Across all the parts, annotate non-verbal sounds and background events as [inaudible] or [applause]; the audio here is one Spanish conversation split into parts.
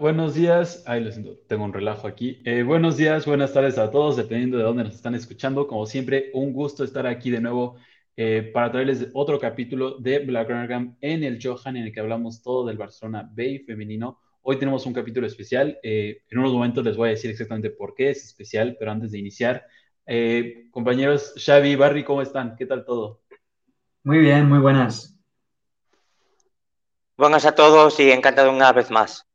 Buenos días. Ay, lo siento, tengo un relajo aquí. Eh, buenos días, buenas tardes a todos, dependiendo de dónde nos están escuchando. Como siempre, un gusto estar aquí de nuevo eh, para traerles otro capítulo de Black en el Johan, en el que hablamos todo del Barcelona Bay femenino. Hoy tenemos un capítulo especial. Eh, en unos momentos les voy a decir exactamente por qué es especial, pero antes de iniciar, compañeros Xavi, Barry, ¿cómo están? ¿Qué tal todo? Muy bien, muy buenas. Buenas a todos y encantado una vez más.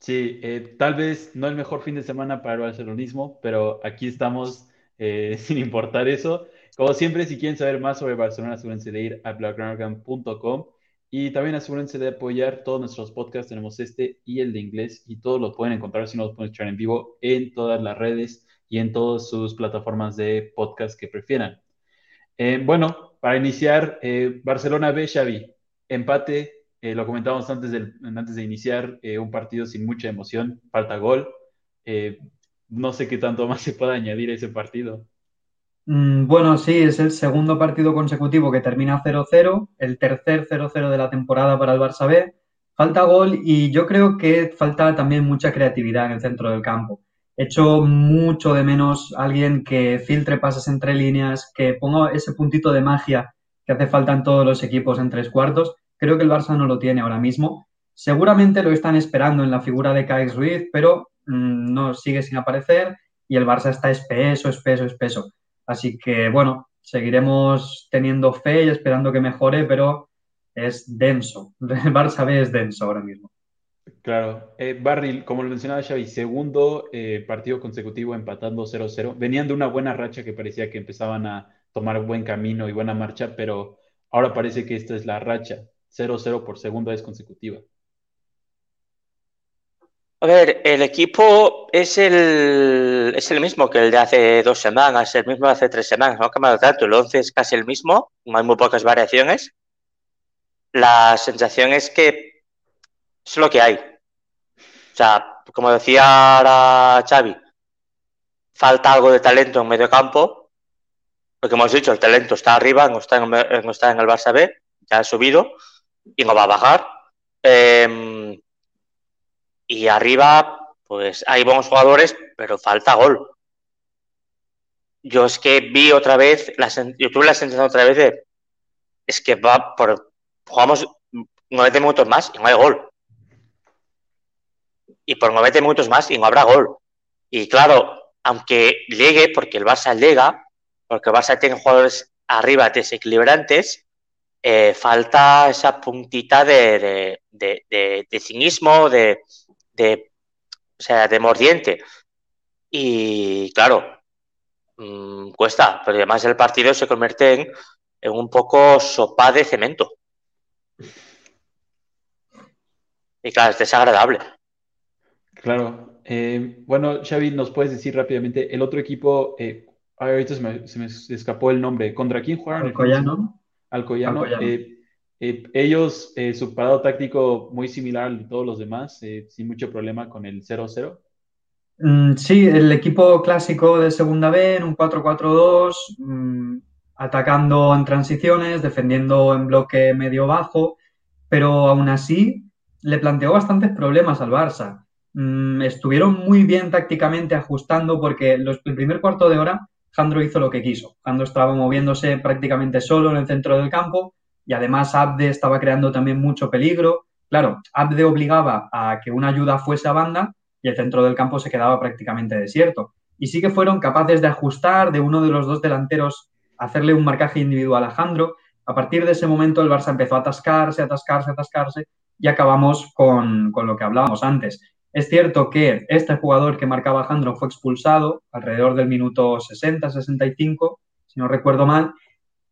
Sí, eh, tal vez no el mejor fin de semana para el barcelonismo, pero aquí estamos eh, [laughs] sin importar eso. Como siempre, si quieren saber más sobre Barcelona, asegúrense de ir a blackground.com y también asegúrense de apoyar todos nuestros podcasts. Tenemos este y el de inglés y todos lo pueden encontrar si no los pueden echar en vivo en todas las redes y en todas sus plataformas de podcast que prefieran. Eh, bueno, para iniciar, Barcelona B, Xavi, empate eh, lo comentábamos antes, antes de iniciar, eh, un partido sin mucha emoción, falta gol. Eh, no sé qué tanto [laughs] más se puede añadir a ese partido. Mm, bueno, sí, es el segundo partido consecutivo que termina 0-0, el tercer 0-0 de la temporada para el Barça B. Falta gol y yo creo que falta también mucha creatividad en el centro del campo. Echo mucho de menos alguien que filtre pases entre líneas, que ponga ese puntito de magia que hace falta en todos los equipos en tres cuartos Creo que el Barça no lo tiene ahora mismo. Seguramente lo están esperando en la figura de Kais Ruiz, pero mm, no sigue sin aparecer y el Barça está espeso, espeso, espeso. Así que bueno, seguiremos teniendo fe y esperando que mejore, pero es denso. [laughs] El Barça B es denso ahora mismo. Claro. Eh, Barry, como lo mencionaba Xavi, segundo eh, partido consecutivo empatando 0-0. Venían de una buena racha que parecía que empezaban a tomar buen camino y buena marcha, pero ahora parece que esta es la racha. 0-0 por segunda vez consecutiva. A ver, el equipo es el, es el mismo que el de hace dos semanas, el mismo de hace tres semanas, no ha cambiado tanto, el 11 es casi el mismo, hay muy pocas variaciones. La sensación es que es lo que hay. O sea, como decía ahora Xavi, falta algo de talento en medio campo, porque hemos dicho, el talento está arriba, no está en, no está en el Barça B, ya ha subido, y no va a bajar. Em, y arriba, pues hay buenos jugadores, pero falta gol. Yo es que vi otra vez, la, yo tuve la sensación otra vez de, es que va por, jugamos 90 minutos más y no hay gol. Y por 90 minutos más y no habrá gol. Y claro, aunque llegue, porque el Barça llega, porque el Barça tiene jugadores arriba desequilibrantes, eh, falta esa puntita de, de, cinismo, de, o sea, de mordiente. Y claro, mm, cuesta, pero además el partido se convierte en, en un poco sopa de cemento. Y claro, es desagradable. Claro. Eh, bueno, Xavi, ¿nos puedes decir rápidamente el otro equipo? Eh, ahorita se me, se me, escapó el nombre. ¿Contra quién jugaron? Alcoyano. Alcoyano. Eh, eh, ellos, eh, su parado táctico muy similar al de todos los demás, sin mucho problema con el 0-0. Mm, sí, el equipo clásico de Segunda B en un 4-4-2, mm, atacando en transiciones, defendiendo en bloque medio-bajo, pero aún así le planteó bastantes problemas al Barça. Mm, estuvieron muy bien tácticamente ajustando porque el primer cuarto de hora Jandro hizo lo que quiso. Jandro estaba moviéndose prácticamente solo en el centro del campo y además Abde estaba creando también mucho peligro. Claro, Abde obligaba a que una ayuda fuese a banda y el centro del campo se quedaba prácticamente desierto. Y sí que fueron capaces de ajustar de uno de los dos delanteros, hacerle un marcaje individual a Jandro. A partir de ese momento el Barça empezó a atascarse, atascarse, atascarse y acabamos con, con lo que hablábamos antes. Es cierto que este jugador que marcaba Alejandro fue expulsado alrededor del minuto 60-65, si no recuerdo mal,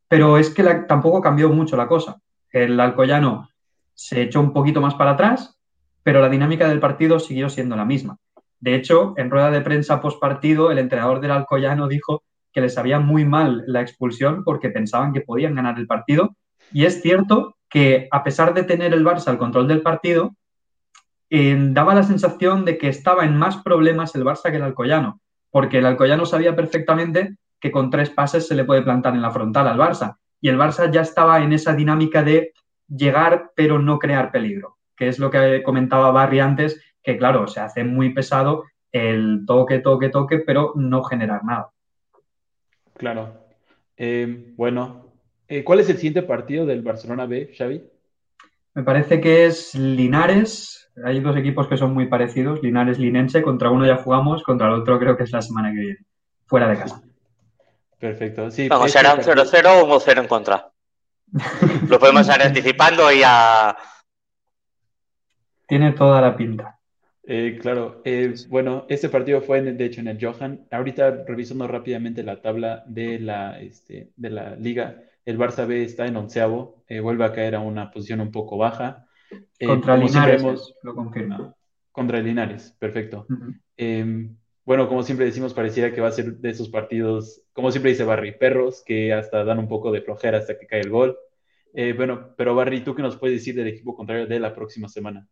pero es que tampoco cambió mucho la cosa. El Alcoyano se echó un poquito más para atrás, pero la dinámica del partido siguió siendo la misma. De hecho, en rueda de prensa post partido, el entrenador del Alcoyano dijo que les sabía muy mal la expulsión porque pensaban que podían ganar el partido. Y es cierto que, a pesar de tener el Barça al control del partido, daba la sensación de que estaba en más problemas el Barça que el Alcoyano, porque el Alcoyano sabía perfectamente que con tres pases se le puede plantar en la frontal al Barça, y el Barça ya estaba en esa dinámica de llegar pero no crear peligro. que es lo que comentaba Barry antes, que claro, se hace muy pesado el toque, toque, toque, pero no generar nada. Claro. Eh, bueno, eh, ¿cuál es el siguiente partido del Barcelona B, Xavi? Me parece que es Linares. Hay dos equipos que son muy parecidos, Linares Linense. Contra uno ya jugamos, contra el otro creo que es la semana que viene, fuera de casa. Perfecto. Sí, Vamos, será un partido- 0-0 o un 0 en contra. [laughs] Lo podemos ir anticipando y ya. Tiene toda la pinta. Eh, claro, eh, bueno, este partido fue de hecho en el Johan. Ahorita revisando rápidamente la tabla de la, este, de la liga, el Barça B está en onceavo, eh, vuelve a caer a una posición un poco baja. Eh, Contra Linares, lo contra Linares, perfecto. Eh, bueno, como siempre decimos, pareciera que va a ser de esos partidos, como siempre dice Barry, perros que hasta dan un poco de flojera hasta que cae el gol. Eh, bueno, pero Barry, ¿tú qué nos puedes decir del equipo contrario de la próxima semana?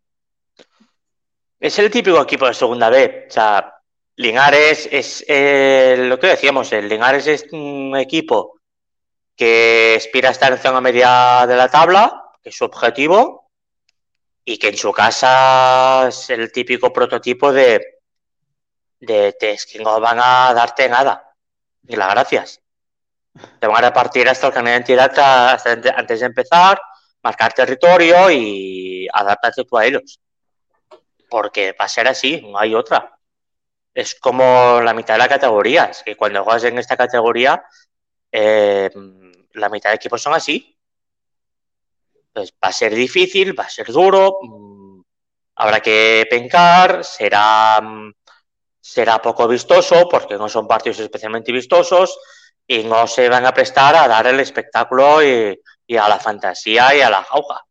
Es el típico equipo de segunda B. O sea, Linares es eh, lo que decíamos, el Linares es un equipo que aspira a estar en zona media de la tabla, que es su objetivo, y que en su casa es el típico prototipo de, de, es que no van a darte nada, ni las gracias. Te van a repartir hasta el carnet de identidad hasta antes de empezar, marcar territorio y adaptarte tú a ellos porque va a ser así, no hay otra. Es como la mitad de la categoría, es que cuando juegas en esta categoría, eh, la mitad de equipos son así. Pues va a ser difícil, va a ser duro, mmm, habrá que pencar, será, mm, será poco vistoso, porque no son partidos especialmente vistosos, y no se van a prestar a dar el espectáculo y, a la fantasía y a la jauja.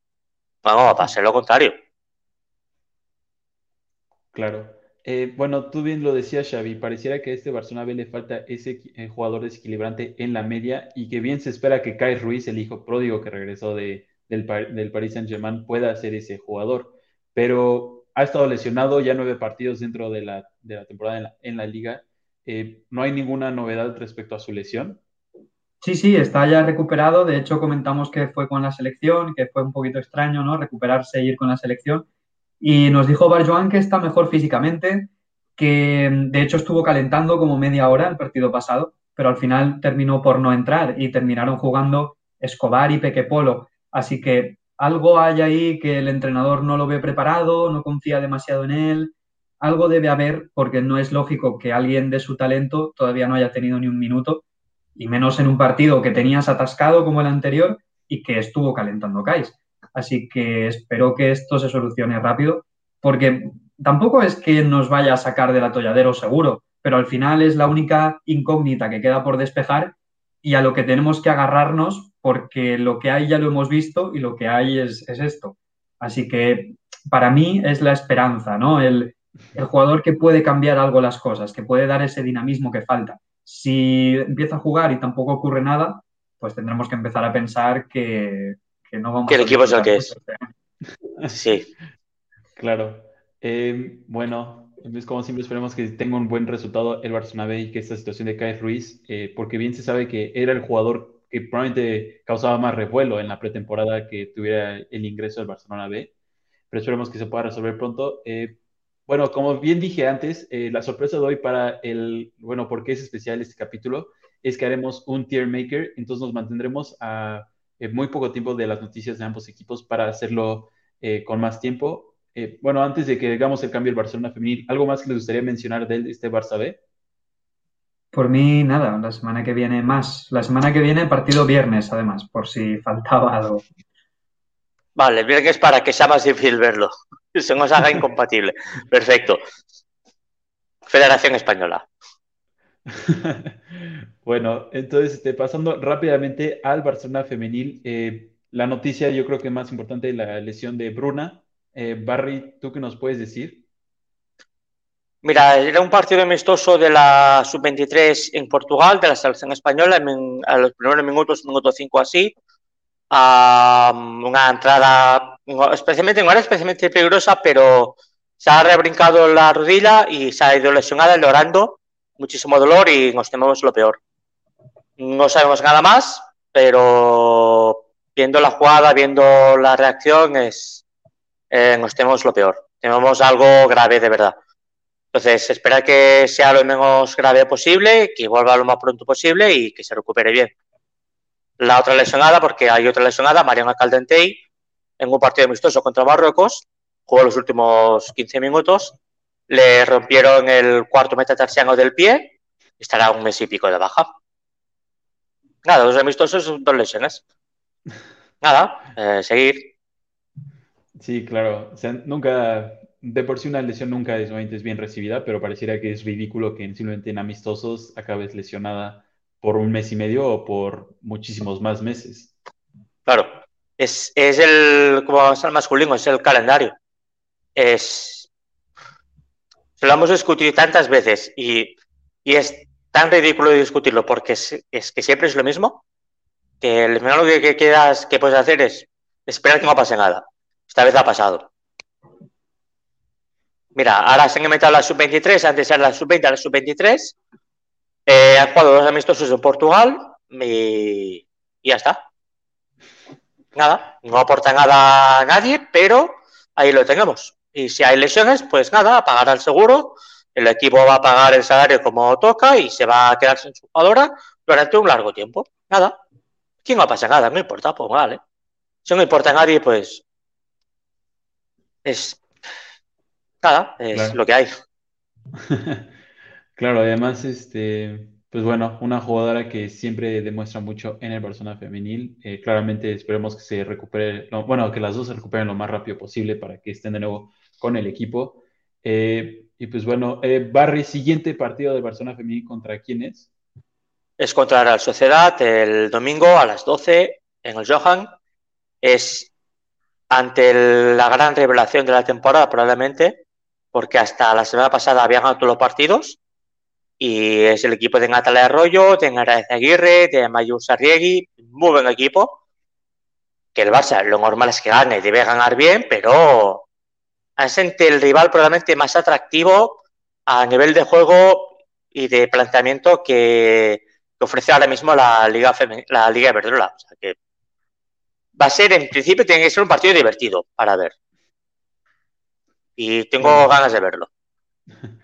Bueno, va a ser lo contrario. Claro. Eh, bueno, tú bien lo decías, Xavi, pareciera que a este Barcelona B le falta ese eh, jugador desequilibrante en la media y que bien se espera que Kai Ruiz, el hijo pródigo que regresó de, del, del Paris Saint-Germain, pueda ser ese jugador. Pero ha estado lesionado ya nueve partidos dentro de la, de la temporada en la, liga. Eh, ¿No hay ninguna novedad respecto a su lesión? Sí, sí, está ya recuperado. De hecho, comentamos que fue con la selección, que fue un poquito extraño, ¿no? Recuperarse e ir con la selección. Y nos dijo Barjoan que está mejor físicamente, que de hecho estuvo calentando como media hora el partido pasado, pero al final terminó por no entrar y terminaron jugando Escobar y Peque Polo. Así que algo hay ahí que el entrenador no lo ve preparado, no confía demasiado en él. Algo debe haber porque no es lógico que alguien de su talento todavía no haya tenido ni un minuto, y menos en un partido que tenías atascado como el anterior y que estuvo calentando Kais. Así que espero que esto se solucione rápido, porque tampoco es que nos vaya a sacar del atolladero seguro, pero al final es la única incógnita que queda por despejar y a lo que tenemos que agarrarnos, porque lo que hay ya lo hemos visto y lo que hay es, es esto. Así que para mí es la esperanza, ¿no? El, el jugador que puede cambiar algo las cosas, que puede dar ese dinamismo que falta. Si empieza a jugar y tampoco ocurre nada, pues tendremos que empezar a pensar que, que no vamos que el a equipo es el que es. Sí. Claro. Eh, bueno, entonces como siempre esperemos que tenga un buen resultado el Barcelona B y que esta situación de Kai Ruiz, eh, porque bien se sabe que era el jugador que probablemente causaba más revuelo en la pretemporada que tuviera el ingreso del Barcelona B, pero esperemos que se pueda resolver pronto. Eh, bueno, como bien dije antes, eh, la sorpresa de hoy para el, bueno, porque es especial este capítulo, es que haremos un tier maker, entonces nos mantendremos a eh, muy poco tiempo de las noticias de ambos equipos para hacerlo con más tiempo. Bueno, antes de que hagamos el cambio del Barcelona femenil, ¿algo más que les gustaría mencionar de este Barça B? Por mí, nada, la semana que viene más. La semana que viene partido viernes, además, por si [laughs] faltaba algo. Vale, el viernes para que sea más difícil verlo. [laughs] Se nos haga incompatible. [laughs] Perfecto. Federación Española. bueno, entonces, este, pasando rápidamente al Barcelona femenil, eh, la noticia yo creo que más importante, la lesión de Bruna. Eh, Barry, ¿tú qué nos puedes decir? Mira, era un partido amistoso de la sub-23 en Portugal, de la selección española, en, a los primeros minutos, minuto 5 así. Um, una entrada, especialmente, era especialmente peligrosa, pero se ha rebrincado la rodilla y se ha ido lesionada, llorando, muchísimo dolor y nos tememos lo peor. No sabemos nada más, pero viendo la jugada, viendo la reacción, es, eh, nos tenemos lo peor. Tenemos algo grave de verdad. Entonces, espera que sea lo menos grave posible, que vuelva lo más pronto posible y que se recupere bien. La otra lesionada, porque hay otra lesionada, Mariana Caldentey, en un partido amistoso contra Marruecos, jugó los últimos 15 minutos, le rompieron el cuarto metatarsiano del pie, estará un mes y pico de baja. Nada, los amistosos dos lesiones. Nada, eh, seguir. Sí, claro. Nunca, de por sí una lesión nunca es, es bien recibida, pero pareciera que es ridículo que simplemente en amistosos acabes lesionada por un mes y medio o por muchísimos más meses. Claro, es, es el, como vamos al masculino, es el calendario. Es, lo hemos discutido tantas veces y, y es tan ridículo discutirlo porque es, que siempre es lo mismo, que el menor que, que quieras que puedes hacer es esperar que no pase nada. Esta vez ha pasado. Mira, ahora se han metido la sub-23, antes era la sub-20, la sub-23. Eh, han jugado dos amistosos en Portugal y, ya está. Nada, no aporta nada a nadie, pero ahí lo tenemos. Y si hay lesiones, pues nada, pagar el seguro, el equipo va a pagar el salario como toca y se va a quedar sin su jugadora durante un largo tiempo. Nada. Aquí no pasa nada, no importa, pues vale. Si no importa a nadie, pues es nada, es Claro. lo que hay. [laughs] Claro, además, este, pues bueno, una jugadora que siempre demuestra mucho en el Barcelona femenil. Eh, claramente esperemos que se recupere, no, bueno, que las dos se recuperen lo más rápido posible para que estén de nuevo con el equipo. Eh, y pues bueno, eh, Barry, siguiente partido del Barcelona femenil, ¿contra quién es? Es contra la Sociedad el domingo a las 12 en el Johan. Es ante el- la gran revelación de la temporada, probablemente, porque hasta la semana pasada habían ganado todos los partidos. Y es el equipo de Natalia Arroyo, de Araiz Aguirre, de Mayu Sarriegui, muy buen equipo. Que el Barça lo normal es que gane, debe ganar bien, pero es el rival probablemente más atractivo a nivel de juego y de planteamiento que, ofrece ahora mismo la Liga la Liga Iberdrola. O sea que va a ser, en principio, tiene que ser un partido divertido para ver. Y tengo ganas de verlo. [laughs]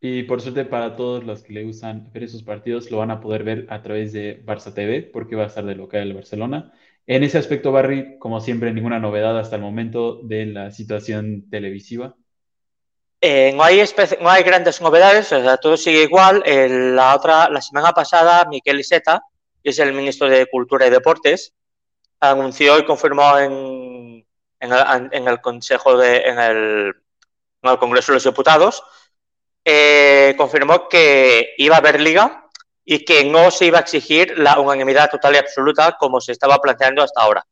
Y por suerte para todos los que le gustan ver esos partidos, lo van a poder ver a través de Barça TV, porque va a estar de local el Barcelona. En ese aspecto, Barry, como siempre, ninguna novedad hasta el momento de la situación televisiva. Eh, no, hay no hay grandes novedades, o sea, todo sigue igual. La otra, la semana pasada, Miquel Iseta, que es el ministro de Cultura y Deportes, anunció y confirmó en, en el, en el Consejo de, en el, el Congreso de los Diputados, eh, confirmó que iba a haber liga y que no se iba a exigir la unanimidad total y absoluta como se estaba planteando hasta ahora.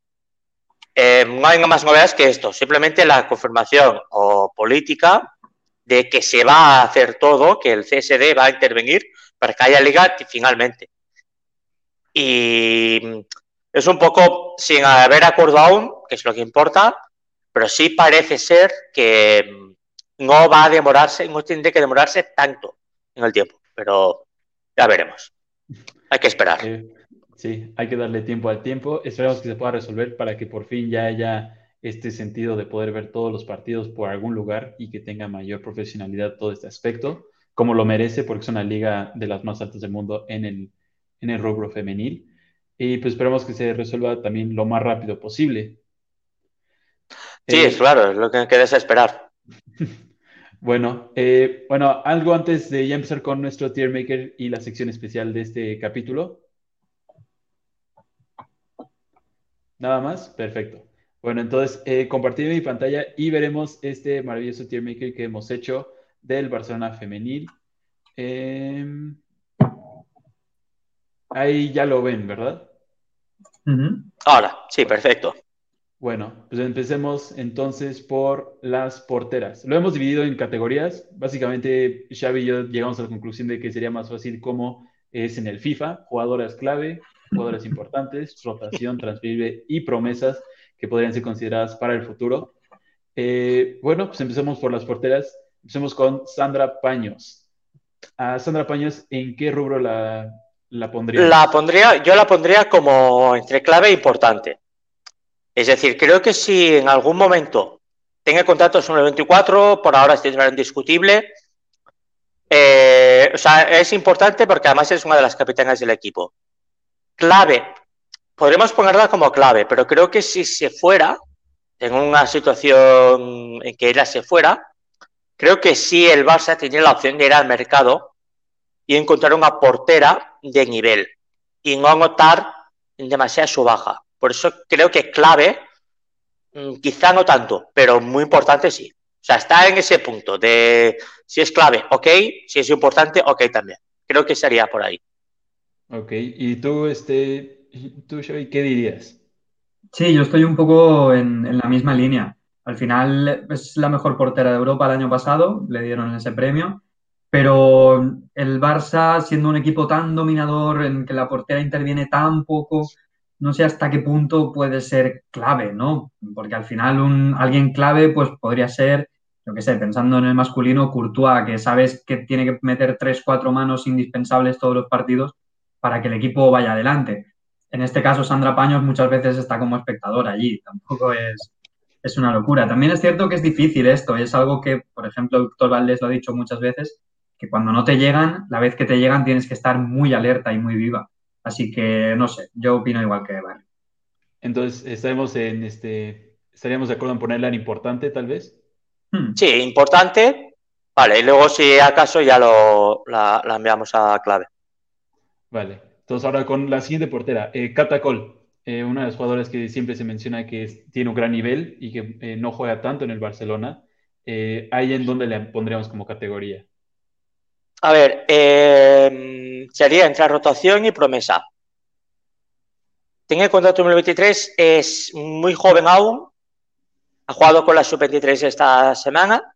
Eh, no hay más novedades que esto, simplemente la confirmación o política de que se va a hacer todo, que el CSD va a intervenir para que haya liga finalmente. Y es un poco sin haber acuerdo aún, que es lo que importa, pero sí parece ser que no va a demorarse, no tiene que demorarse tanto en el tiempo, pero ya veremos. Hay que esperar. Eh, sí, hay que darle tiempo al tiempo. Esperamos que se pueda resolver para que por fin ya haya este sentido de poder ver todos los partidos por algún lugar y que tenga mayor profesionalidad todo este aspecto, como lo merece, porque es una liga de las más altas del mundo en el, en el rubro femenil. Y pues esperamos que se resuelva también lo más rápido posible. Sí, Eh, es claro, es lo que queda es esperar. [laughs] Bueno, eh, bueno, algo antes de ya empezar con nuestro tier maker y la sección especial de este capítulo. Nada más, perfecto. Bueno, entonces eh, compartiré mi pantalla y veremos este maravilloso tier maker que hemos hecho del Barcelona femenil. Eh, ahí ya lo ven, ¿verdad? Ahora, sí, perfecto. Bueno, pues empecemos entonces por las porteras. Lo hemos dividido en categorías. Básicamente, Xavi y yo llegamos a la conclusión de que sería más fácil como es en el FIFA, jugadoras clave, jugadoras [laughs] importantes, rotación, transferible y promesas que podrían ser consideradas para el futuro. Eh, bueno, pues empecemos por las porteras. Empecemos con Sandra Paños. A Sandra Paños, ¿en qué rubro la, la pondríamos? La pondría, yo la pondría como entre clave e importante. Es decir, creo que si en algún momento tiene contrato hasta 2024, por ahora es titular indiscutible. Eh, o sea, es importante porque además es una de las capitanas del equipo. Clave, podríamos ponerla como clave, pero creo que si se fuera, en una situación en que ella se fuera, creo que sí el Barça tenía la opción de ir al mercado y encontrar una portera de nivel y no anotar demasiado su baja. Por eso creo que clave, mm, quizá no tanto, pero muy importante sí. O sea, está en ese punto de si es clave, ok, si es importante, ok también. Creo que sería por ahí. Ok, y tú, este, tú, Xavi, ¿qué dirías? Sí, yo estoy un poco en, la misma línea. Al final es la mejor portera de Europa el año pasado, le dieron ese premio, pero el Barça, siendo un equipo tan dominador en que la portera interviene tan poco, no sé hasta qué punto puede ser clave, ¿no? Porque al final un, alguien clave pues podría ser, yo qué sé, pensando en el masculino, Courtois, que sabes que tiene que meter tres, cuatro manos indispensables todos los partidos para que el equipo vaya adelante en este caso Sandra Paños muchas veces está como espectador allí, tampoco es, es una locura. También es cierto que es difícil esto, es algo que, por ejemplo, el doctor Valdés lo ha dicho muchas veces, que cuando no te llegan, la vez que te llegan tienes que estar muy alerta y muy viva. Así que, no sé, yo opino igual que Barry. Entonces, estaremos en este, estaríamos de acuerdo en ponerla en importante, tal vez. Hmm. Sí, importante. Vale, y luego si acaso ya lo, la enviamos a clave. Vale. Entonces, ahora con la siguiente portera, eh, Catacol, eh, una de las jugadoras que siempre se menciona que tiene un gran nivel y que eh, no juega tanto en el Barcelona. ¿Ahí en dónde le pondríamos como categoría? A ver, sería entre rotación y promesa. Tiene contrato 2023, es muy joven aún, ha jugado con la sub-23 esta semana.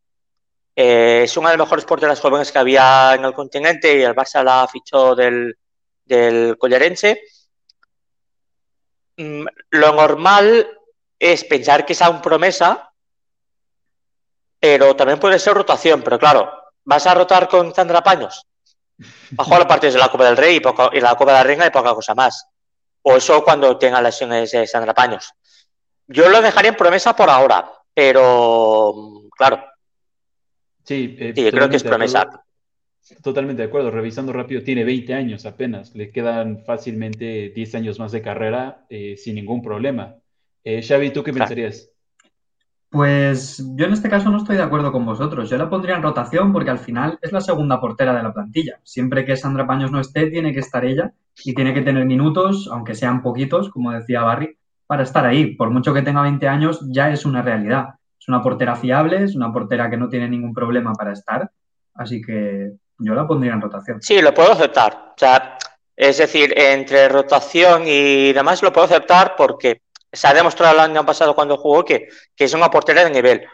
es una de las mejores porteras jóvenes que había en el continente y el Barça la fichó del, del Collarense. Mm, lo normal es pensar que sea un promesa, pero también puede ser rotación. Pero claro, ¿vas a rotar con Sandra Paños? Va a jugar partidos de la Copa del Rey y, y la Copa de la Reina y poca cosa más. O eso cuando tenga lesiones de Sandra Paños. Yo lo dejaría en promesa por ahora, pero claro. Sí, eh, sí yo creo que es promesa. Totalmente de acuerdo. Revisando rápido, tiene 20 años apenas. Le quedan fácilmente 10 años más de carrera eh, sin ningún problema. Eh, Xavi, ¿tú qué pensarías? Pues yo en este caso no estoy de acuerdo con vosotros. Yo la pondría en rotación porque al final es la segunda portera de la plantilla. Siempre que Sandra Paños no esté, tiene que estar ella y tiene que tener minutos, aunque sean poquitos, como decía Barry, para estar ahí. Por mucho que tenga 20 años, ya es una realidad. Es una portera fiable, es una portera que no tiene ningún problema para estar. Así que yo la pondría en rotación. Sí, lo puedo aceptar. O sea, es decir, entre rotación y demás lo puedo aceptar porque se ha demostrado el año pasado cuando jugó que, es una portera de nivel.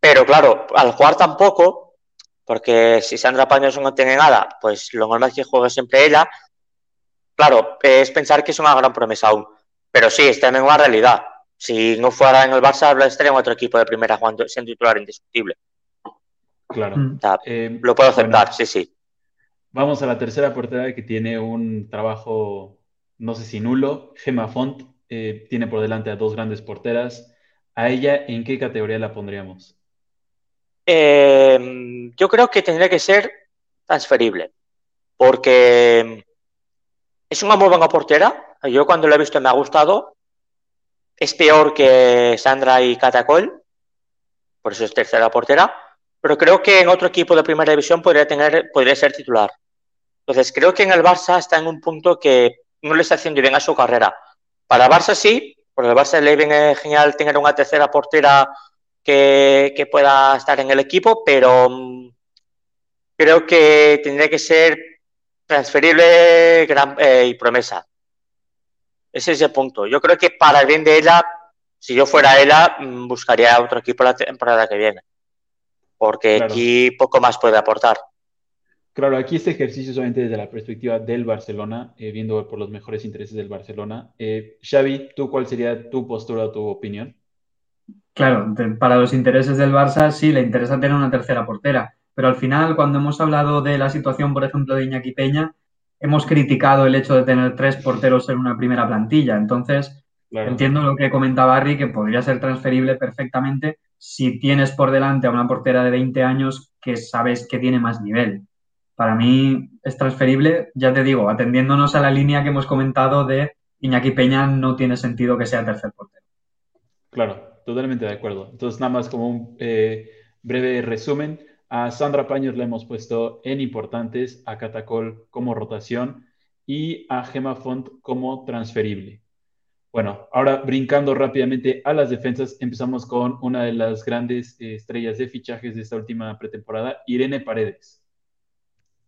Pero claro, al jugar tampoco, porque si Sandra Paños no tiene nada, pues lo normal es que juegue siempre ella. Claro, es pensar que es una gran promesa aún. Pero sí, está en una realidad. Si no fuera en el Barça, estaría en otro equipo de primera jugando, siendo titular indiscutible. Claro. Mm. Eh, lo puedo aceptar, sí, sí. Vamos a la tercera portera que tiene un trabajo, no sé si nulo, Gemma Font. Eh, tiene por delante a dos grandes porteras. ¿A ella en qué categoría la pondríamos? Eh, yo creo que tendría que ser transferible, porque es una muy buena portera. Yo cuando la he visto me ha gustado. Es peor que Sandra y Catacol, por eso es tercera portera pero creo que en otro equipo de primera división podría, tener, podría ser titular. Entonces, creo que en el Barça está en un punto que no le está haciendo bien a su carrera. Para Barça sí, porque el Barça le viene genial tener una tercera portera que, pueda estar en el equipo, pero mm, creo que tendría que ser transferible eh, y promesa. Ese es el punto. Yo creo que para el bien de ella, si yo fuera ella, mm, buscaría otro equipo la temporada que viene porque aquí poco más puede aportar. Claro, aquí este ejercicio solamente desde la perspectiva del Barcelona, eh, viendo por los mejores intereses del Barcelona. Eh, Xavi, ¿tú cuál sería tu postura o tu opinión? Claro, para los intereses del Barça sí le interesa tener una tercera portera, pero al final cuando hemos hablado de la situación, por ejemplo, de Iñaki Peña, hemos criticado el hecho de tener tres porteros en una primera plantilla. Entonces, entiendo lo que comentaba Barry, que podría ser transferible perfectamente si tienes por delante a una portera de 20 años que sabes que tiene más nivel. Para mí es transferible, ya te digo, atendiéndonos a la línea que hemos comentado de Iñaki Peña, no tiene sentido que sea tercer portero. Claro, totalmente de acuerdo. Entonces, nada más como un eh, breve resumen. A Sandra Paños le hemos puesto en importantes, a Catacol como rotación y a Gema Font como transferible. Bueno, ahora brincando rápidamente a las defensas, empezamos con una de las grandes eh, estrellas de fichajes de esta última pretemporada, Irene Paredes.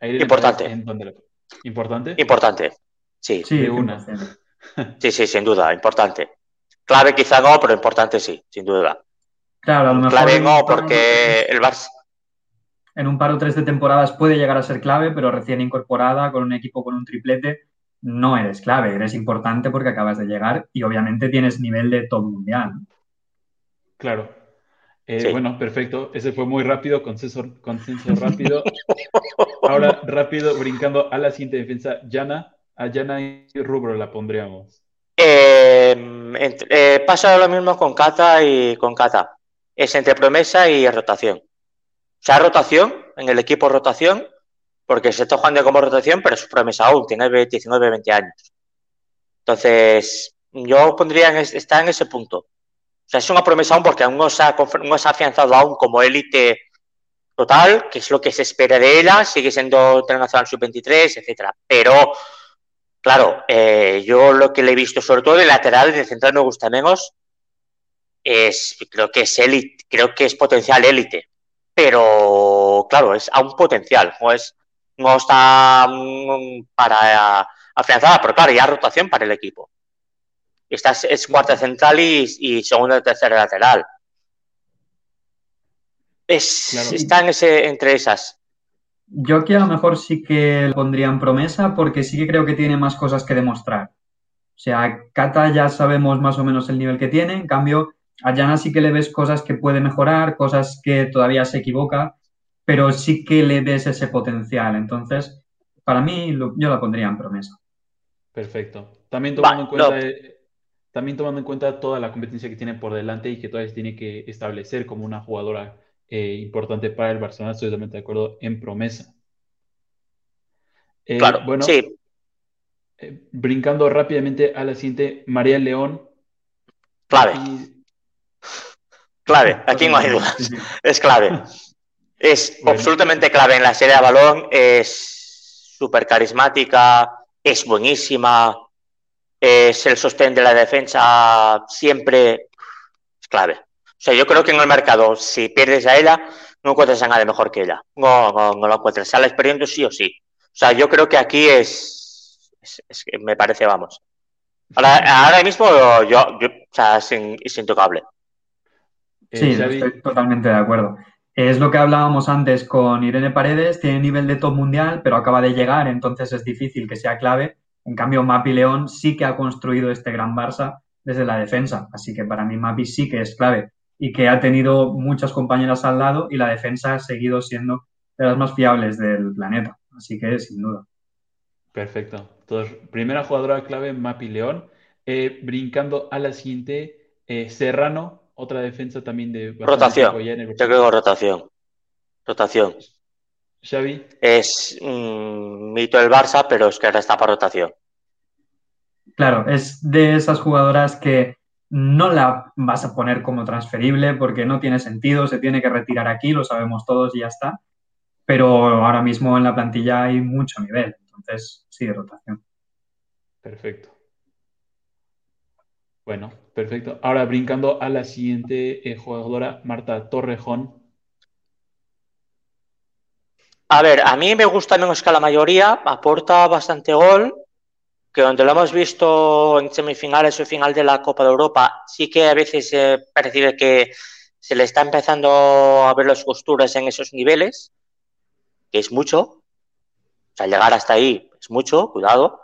Importante. ¿Importante? Importante, sí. Sí, una. Sí, sí, sin duda, importante. Clave quizá no, pero importante sí, sin duda. Claro, a lo mejor. Clave no, porque el Barça. En un par o tres de temporadas puede llegar a ser clave, pero recién incorporada, con un equipo con un triplete, no eres clave, eres importante porque acabas de llegar y obviamente tienes nivel de top mundial. Claro. Eh, bueno, perfecto. Ese fue muy rápido, consenso, consenso [laughs] rápido. Ahora, rápido, brincando a la siguiente defensa, Yana. A Yana y Rubro la pondríamos. Eh, eh, pasa lo mismo con Kata y con Kata. Es entre promesa y rotación. O sea, rotación, en el equipo rotación, porque se está jugando como rotación, pero es promesa aún, tiene 19, 20 años. Entonces, yo pondría, en, está en ese punto. O sea, es una promesa aún porque aún no se ha, afianzado aún como élite total, que es lo que se espera de ella, sigue siendo internacional sub-23, etcétera. Pero, claro, eh, yo lo que le he visto, sobre todo de lateral, de central me gusta menos, es, creo que es élite, creo que es potencial élite. Pero, claro, es aún potencial, no es no está mm, para afianzada, pero claro, ya rotación para el equipo. Esta es, cuarta central y, segunda y tercera lateral. Es, Está en ese, entre esas. Yo aquí a lo mejor sí que pondría en promesa porque sí que creo que tiene más cosas que demostrar. O sea, Kata ya sabemos más o menos el nivel que tiene, en cambio, a Yana sí que le ves cosas que puede mejorar, cosas que todavía se equivoca pero sí que le ves ese potencial. Entonces, para mí, yo la pondría en promesa. Perfecto. También tomando, en cuenta, también tomando en cuenta toda la competencia que tiene por delante y que todavía tiene que establecer como una jugadora eh, importante para el Barcelona, estoy totalmente de acuerdo en promesa. Eh, claro, bueno, sí. Eh, brincando rápidamente a la siguiente, María León. Clave. Clave, [laughs] aquí no hay duda. [laughs] Es clave. Es [laughs] absolutamente clave en la serie de balón, es súper carismática, es buenísima, es el sostén de la defensa siempre, es clave. O sea, yo creo que en el mercado, si pierdes a ella, no encuentras a nadie mejor que ella. No, no, no lo encuentras. A la experiencia sí o sí. O sea, yo creo que aquí es, es, me parece, vamos. Ahora, mismo yo, o sea, es, intocable. Sí, estoy totalmente de acuerdo. Es lo que hablábamos antes con Irene Paredes, tiene nivel de top mundial, pero acaba de llegar, entonces es difícil que sea clave. En cambio, Mapi León sí que ha construido este gran Barça desde la defensa, así que para mí Mapi sí que es clave y que ha tenido muchas compañeras al lado y la defensa ha seguido siendo de las más fiables del planeta, así que sin duda. Perfecto. Entonces, primera jugadora clave, Mapi León. Eh, brincando a la siguiente, eh, Serrano, otra defensa también de... Rotación. Yo creo rotación. Rotación. Xavi. Es un mito del Barça, pero es que ahora está para rotación. Claro, es de esas jugadoras que no la vas a poner como transferible porque no tiene sentido, se tiene que retirar aquí, lo sabemos todos y ya está. Pero ahora mismo en la plantilla hay mucho nivel, entonces sí, rotación. Perfecto. Bueno, perfecto. Ahora brincando a la siguiente eh, jugadora, Marta Torrejón. A ver, a mí me gusta menos que la mayoría, aporta bastante gol, que donde lo hemos visto en semifinales o final de la Copa de Europa, sí que a veces se percibe que se le está empezando a ver las costuras en esos niveles, que es mucho. O sea, llegar hasta ahí es mucho, cuidado,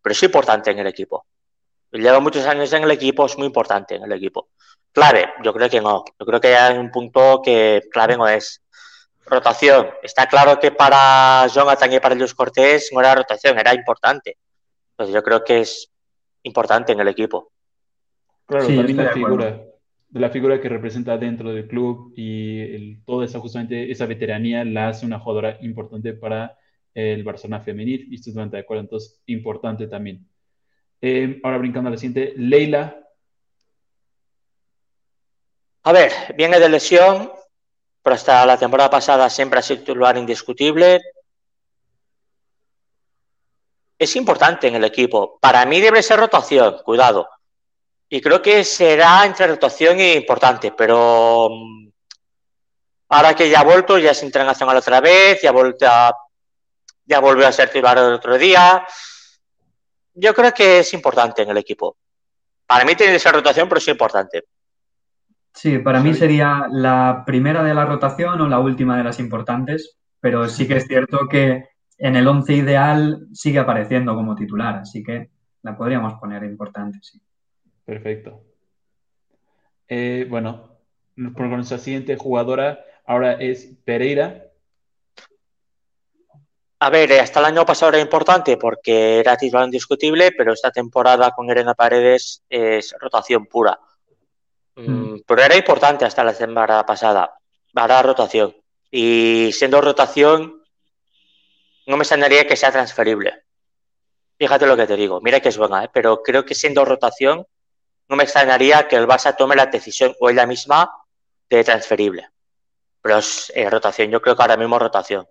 pero es importante en el equipo. Lleva muchos años en el equipo, es muy importante en el equipo. Clave, yo creo que no. Yo creo que hay un punto que clave no es. Rotación. Está claro que para Jonathan y para Luis Cortés no era rotación, era importante. Entonces yo creo que es importante en el equipo. Claro, también la figura. la figura que representa dentro del club y toda esa justamente esa veteranía la hace una jugadora importante para el Barcelona femenil y estoy totalmente de acuerdo, entonces importante también. Eh, ahora brincando a la siguiente, Leila. A ver, viene de lesión, hasta la temporada pasada siempre ha sido titular indiscutible. Es importante en el equipo. Para mí debe ser rotación, cuidado. Y creo que será entre rotación e importante, pero mm, ahora que ya ha vuelto, ya es internacional otra vez, ya, volvió a ser titular el otro día. Yo creo que es importante en el equipo. Para mí tiene esa rotación, pero es importante. Sí, para mí sería la primera de la rotación o la última de las importantes, pero sí que es cierto que en el once ideal sigue apareciendo como titular, así que la podríamos poner importante, sí. Perfecto. Eh, bueno, por nuestra siguiente jugadora ahora es Pereira. A ver, eh, hasta el año pasado era importante porque era titular indiscutible, pero esta temporada con Elena Paredes es rotación pura. Mm, mm. Pero era importante hasta la temporada pasada. Ahora rotación. Y siendo rotación, no me extrañaría que sea transferible. Fíjate lo que te digo. Mira que es buena, ¿eh? pero creo que siendo rotación, no me extrañaría que el Barça tome la decisión o ella misma de transferible. Pero es eh, rotación, yo creo que ahora mismo rotación.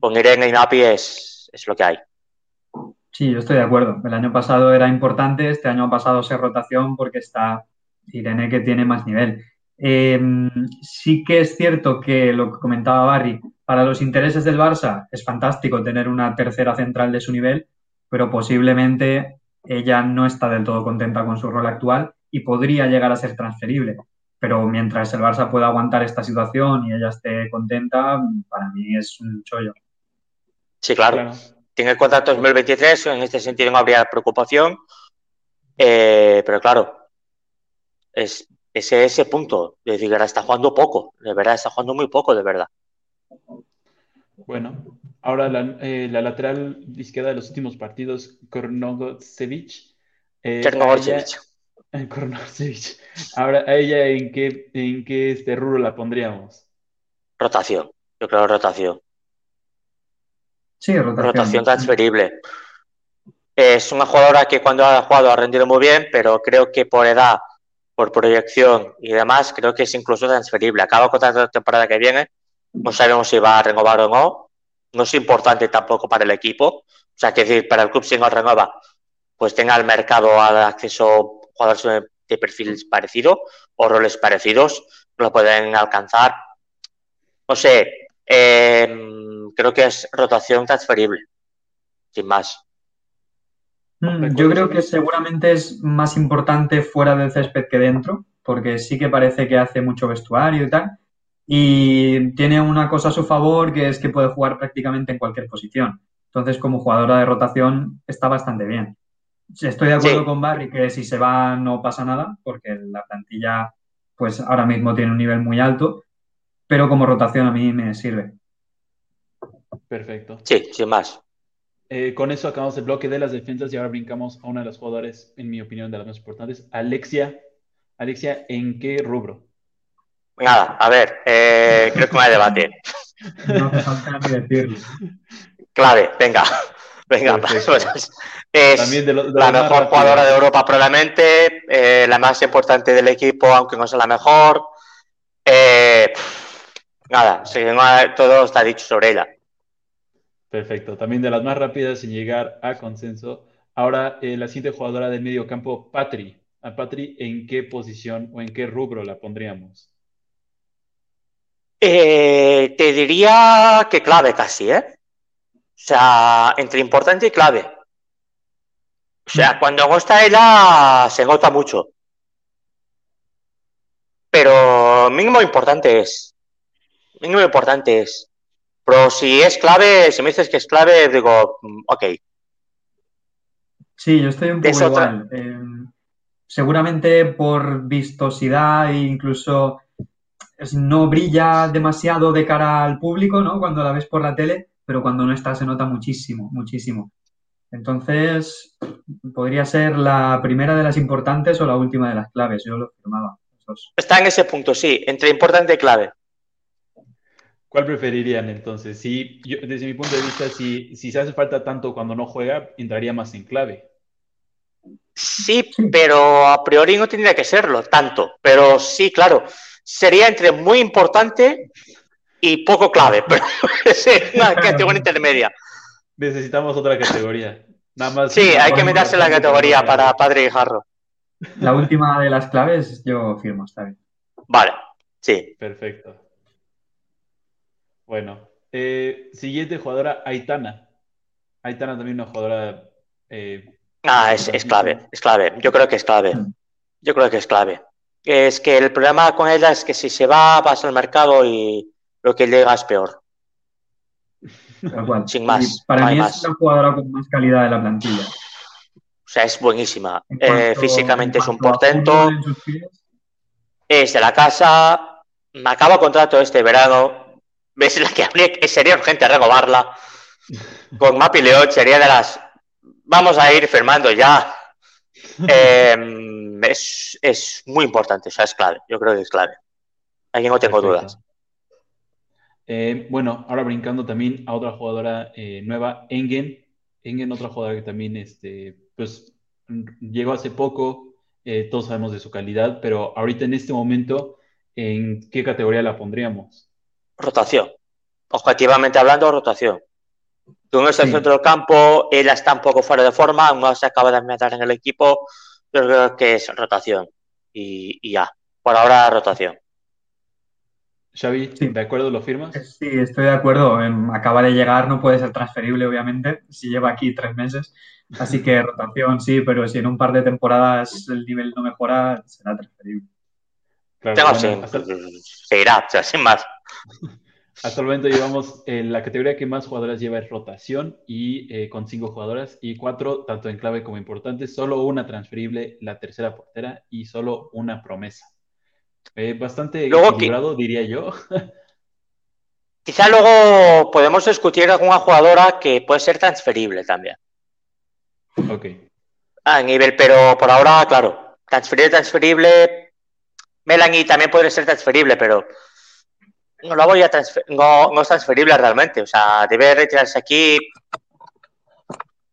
Con Irene y Napi es, es lo que hay. Sí, yo estoy de acuerdo. El año pasado era importante, este año pasado es rotación porque está Irene que tiene más nivel. Em, sí que es cierto que lo que comentaba Barry, para los intereses del Barça es fantástico tener una tercera central de su nivel, pero posiblemente ella no está del todo contenta con su rol actual y podría llegar a ser transferible. Pero mientras el Barça pueda aguantar esta situación y ella esté contenta, para mí es un chollo. Sí, claro. Tiene el contrato 2023, en este sentido no habría preocupación. Eh, pero claro, es ese, ese punto. De decir, está jugando poco, de verdad, está jugando muy poco, de verdad. Bueno, ahora la, eh, la lateral izquierda de los últimos partidos, Kornogosevic. Eh, [laughs] Ahora, ¿a ella en qué, en qué este rubro la pondríamos? Rotación, yo creo rotación. Sí, rotación. Rotación transferible. Es una jugadora que cuando ha jugado ha rendido muy bien, pero creo que por edad, por proyección y demás, creo que es incluso transferible. Acaba con la temporada que viene no sabemos si va a renovar o no. No es importante tampoco para el equipo. O sea, que decir, para el club si no renueva, pues tenga el mercado acceso a jugadores de perfiles parecidos o roles parecidos, lo pueden alcanzar. No sé, em, creo que es rotación transferible, sin más. Mm, yo creo que seguramente es más importante fuera del césped que dentro, porque sí que parece que hace mucho vestuario y tal, y tiene una cosa a su favor que es que puede jugar prácticamente en cualquier posición. Entonces, como jugadora de rotación, está bastante bien. Estoy de acuerdo con Barry que si se va no pasa nada, porque la plantilla, pues ahora mismo tiene un nivel muy alto, pero como rotación a mí me sirve. Perfecto. Sí, sin más. Eh, con eso acabamos el bloque de las defensas y ahora brincamos a una de las jugadores, en mi opinión, de las más importantes, Alexia. Alexia, ¿en qué rubro? Nada, a ver, eh, creo que me voy a debatir. [laughs] No hace falta ni decirlo. Clave, venga. Venga, [laughs] es la mejor jugadora de Europa probablemente, eh, la más importante del equipo, aunque no sea la mejor. Eh, nada, todo está dicho sobre ella. Perfecto, también de las más rápidas sin llegar a consenso. Ahora, la siguiente jugadora del medio campo, Patri. A Patri, ¿en qué posición o en qué rubro la pondríamos? Eh, te diría que clave casi, ¿eh? O sea, entre importante y clave. O sea, mm. cuando está ella, se nota mucho. Pero mínimo importante es. Mínimo importante es. Pero si es clave, si me dices que es clave, digo, mm, ok. Sí, yo estoy un poco igual. Em, seguramente por vistosidad e incluso no brilla demasiado de cara al público, ¿no? Cuando la ves por la tele, pero cuando no está se nota muchísimo, muchísimo. Entonces, podría ser la primera de las importantes o la última de las claves, yo lo firmaba. Está en ese punto, sí, entre importante y clave. ¿Cuál preferirían entonces? Si, yo, desde mi punto de vista, si, si se hace falta tanto cuando no juega, entraría más en clave. Sí, pero a priori no tendría que serlo tanto. Pero sí, claro, sería entre muy importante y poco clave, [laughs] pero es una [laughs] categoría intermedia. Necesitamos otra categoría. Nada más. Sí, hay que meterse en la categoría para padre y jarro. La última de las claves yo firmo, está bien. Vale, sí. Perfecto. Bueno, eh, siguiente jugadora, Aitana. Aitana también una jugadora. Eh, ah, es, es, clave, es clave. Yo creo que es clave. Yo creo que es clave. Es que el problema con ella es que si se va, vas al mercado y lo que llega es peor. Sin más. Y para mí es la jugadora con más calidad de la plantilla. O sea, es buenísima. Cuanto, eh, físicamente es un portento. Es de la casa. Me acaba contrato este verano. ¿Ves la que habría que sería urgente renovarla? Con Mapi León sería de las. Vamos a ir firmando ya. Eh, es, es, muy importante, o sea, es clave. Yo creo que es clave. Aquí no tengo Perfecto. dudas. Eh, bueno, ahora brincando también a otra jugadora eh, nueva, Engen. Engen, otra jugadora que también este, pues, llegó hace poco, eh, todos sabemos de su calidad, pero ahorita en este momento, ¿en qué categoría la pondríamos? Rotación. Objetivamente hablando, rotación. Tú no estás sí. centro del campo, ella está un poco fuera de forma, no se acaba de meter en el equipo, yo creo que es rotación. Y, y ya, por ahora rotación. Xavi, sí. ¿de acuerdo? ¿Lo firmas? Sí, estoy de acuerdo. Acaba de llegar, no puede ser transferible, obviamente, si lleva aquí tres meses. Así que [laughs] rotación sí, pero si en un par de temporadas el nivel no mejora, será transferible. Claro, Tengo bueno, hasta... Se irá, o sea, sin más. Hasta el momento llevamos eh, la categoría que más jugadoras lleva es rotación y eh, con cinco jugadoras y cuatro, tanto en clave como importante, solo una transferible, la tercera portera y solo una promesa. Eh, bastante luego, equilibrado, diría yo. [laughs] Quizá luego podemos discutir alguna jugadora que puede ser transferible también. Ok. A nivel, pero por ahora, claro, transferible, transferible. Melanie también puede ser transferible, pero no la voy a transfer no, no es transferible realmente. O sea, debe retirarse aquí.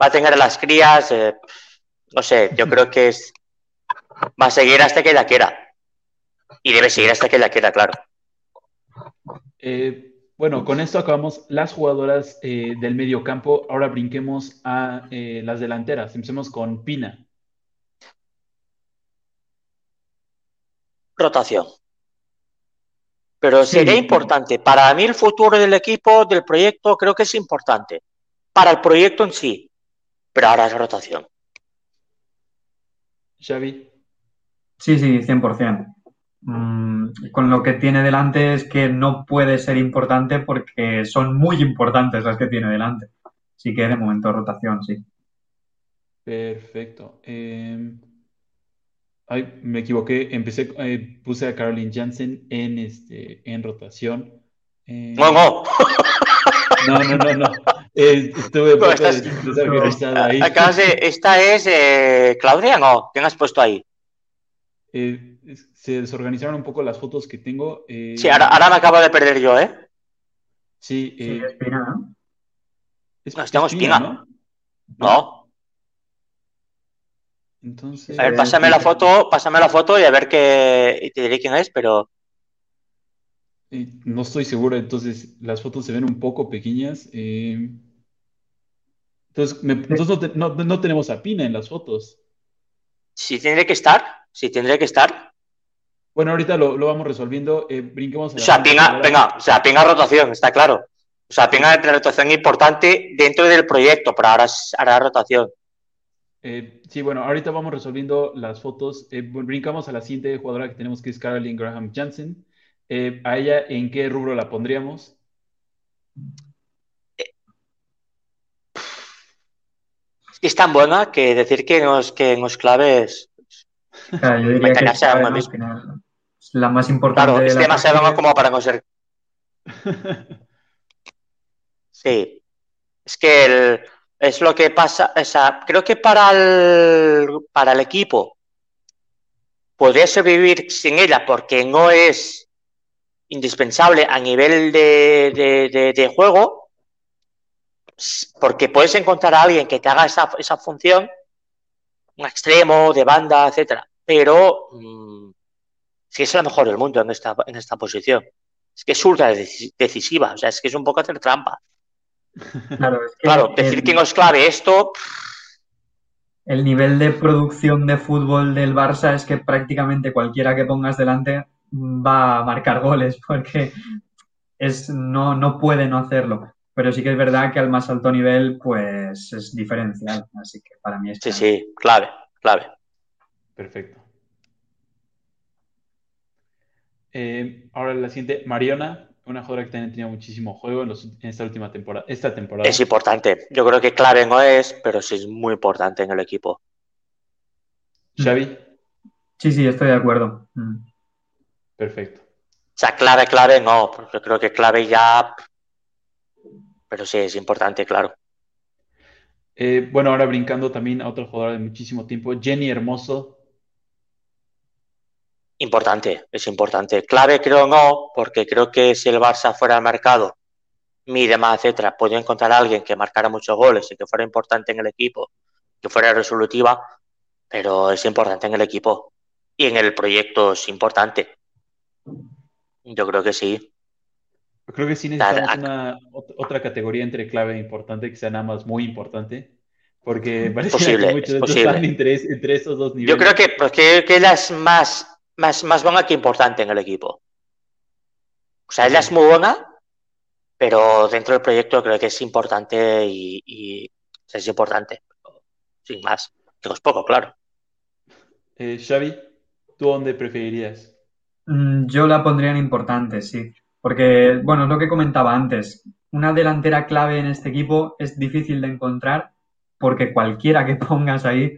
Va a tener las crías. Eh, no sé, yo creo que es. Va a seguir hasta que ella quiera. Y debe seguir hasta que la quiera, claro. Eh, bueno, con esto acabamos las jugadoras eh, del medio campo. Ahora brinquemos a las delanteras. Empecemos con Pina. Rotación. Pero sí. sería importante. Para mí el futuro del equipo, del proyecto, creo que es importante. Para el proyecto en sí. Pero ahora es rotación. Xavi. Sí, sí, 100%. Mm, con lo que tiene delante es que no puede ser importante porque son muy importantes las que tiene delante. Así que de momento rotación, sí. Perfecto. Eh, ay, me equivoqué. Empecé, eh, puse a Caroline Jansen en, este, en rotación. Eh, no, no. No, no, no, no. Eh, estuve no, estás, ahí. Acá se, esta es eh, Claudia, ¿no? ¿Quién has puesto ahí? Eh, se desorganizaron un poco las fotos que tengo. Eh... Sí, ahora, ahora, me acabo de perder yo, ¿eh? Sí, eh... sí espina, ¿no? Es, no, tengo espina, espina, ¿no? No. Entonces. A ver, pásame la foto, pásame la foto y a ver qué. Y te diré quién es, pero. No estoy seguro, entonces las fotos se ven un poco pequeñas. Eh... Entonces, me... entonces no, no, no tenemos a Pina en las fotos. Sí, tendría que estar. Sí, tendría que estar. Bueno, ahorita lo, lo vamos resolviendo. Eh, brinquemos. o sea, pinga, venga, o sea, pinga rotación, está claro. O sea, pinga de rotación importante dentro del proyecto, pero ahora hará rotación. Eh, sí, bueno, ahorita vamos resolviendo las fotos. Eh, brincamos a la siguiente jugadora que tenemos, que es Caroline Graham Jansen. Eh, ¿A ella en qué rubro la pondríamos? Es tan buena que decir que nos, que nos claves Claro, yo diría que es la más importante. Claro, es demasiado más como para conocer. [laughs] Sí. Es que el, es lo que pasa. Creo que para el, para el equipo podría sobrevivir sin ella porque no es indispensable a nivel de, juego, porque puedes encontrar a alguien que te haga esa, esa función, un extremo, de banda, etcétera, pero mm, si es la mejor del mundo en esta, en esta posición. Es que es ultra decisiva, o sea, es que es un poco hacer trampa. Claro, decir que no es clave esto. El nivel de producción de fútbol del Barça es que prácticamente cualquiera que pongas delante va a marcar goles [laughs] porque es, no, no puede no hacerlo. Pero sí que es verdad que al más alto nivel, pues es diferencial. Así que para mí es. Sí, sí, clave, clave. Perfecto. Eh, ahora la siguiente, Mariona, una jugadora que también tenía muchísimo juego en, esta última temporada, esta temporada. Es importante. Yo creo que clave no es, pero sí es muy importante en el equipo. Xavi. Sí, sí, estoy de acuerdo. Mm. Perfecto. O sea, clave, clave no, porque creo que clave ya. Pero sí, es importante, claro. Eh, bueno, ahora brincando también a otra jugadora de muchísimo tiempo, Jenny Hermoso. Importante, es importante. Clave creo no, porque creo que si el Barça fuera al mercado, mide más, etcétera, podría encontrar a alguien que marcara muchos goles y que fuera importante en el equipo, que fuera resolutiva, pero es importante en el equipo y en el proyecto es importante. Yo creo que sí. Yo creo que sí necesitamos una, otra categoría entre clave e importante que sea nada más muy importante. Porque parece posible, que muchos están [laughs] entre, entre, esos dos niveles. Yo creo que, porque, que ella es más, más, más buena que importante en el equipo. O sea, ella es muy buena, pero dentro del proyecto creo que es importante y, es importante. Sin más. Es poco, claro. Eh, Xavi, ¿tú dónde preferirías? Mm, yo la pondría en importante, sí. Porque, bueno, es lo que comentaba antes. Una delantera clave en este equipo es difícil de encontrar porque cualquiera que [laughs] pongas ahí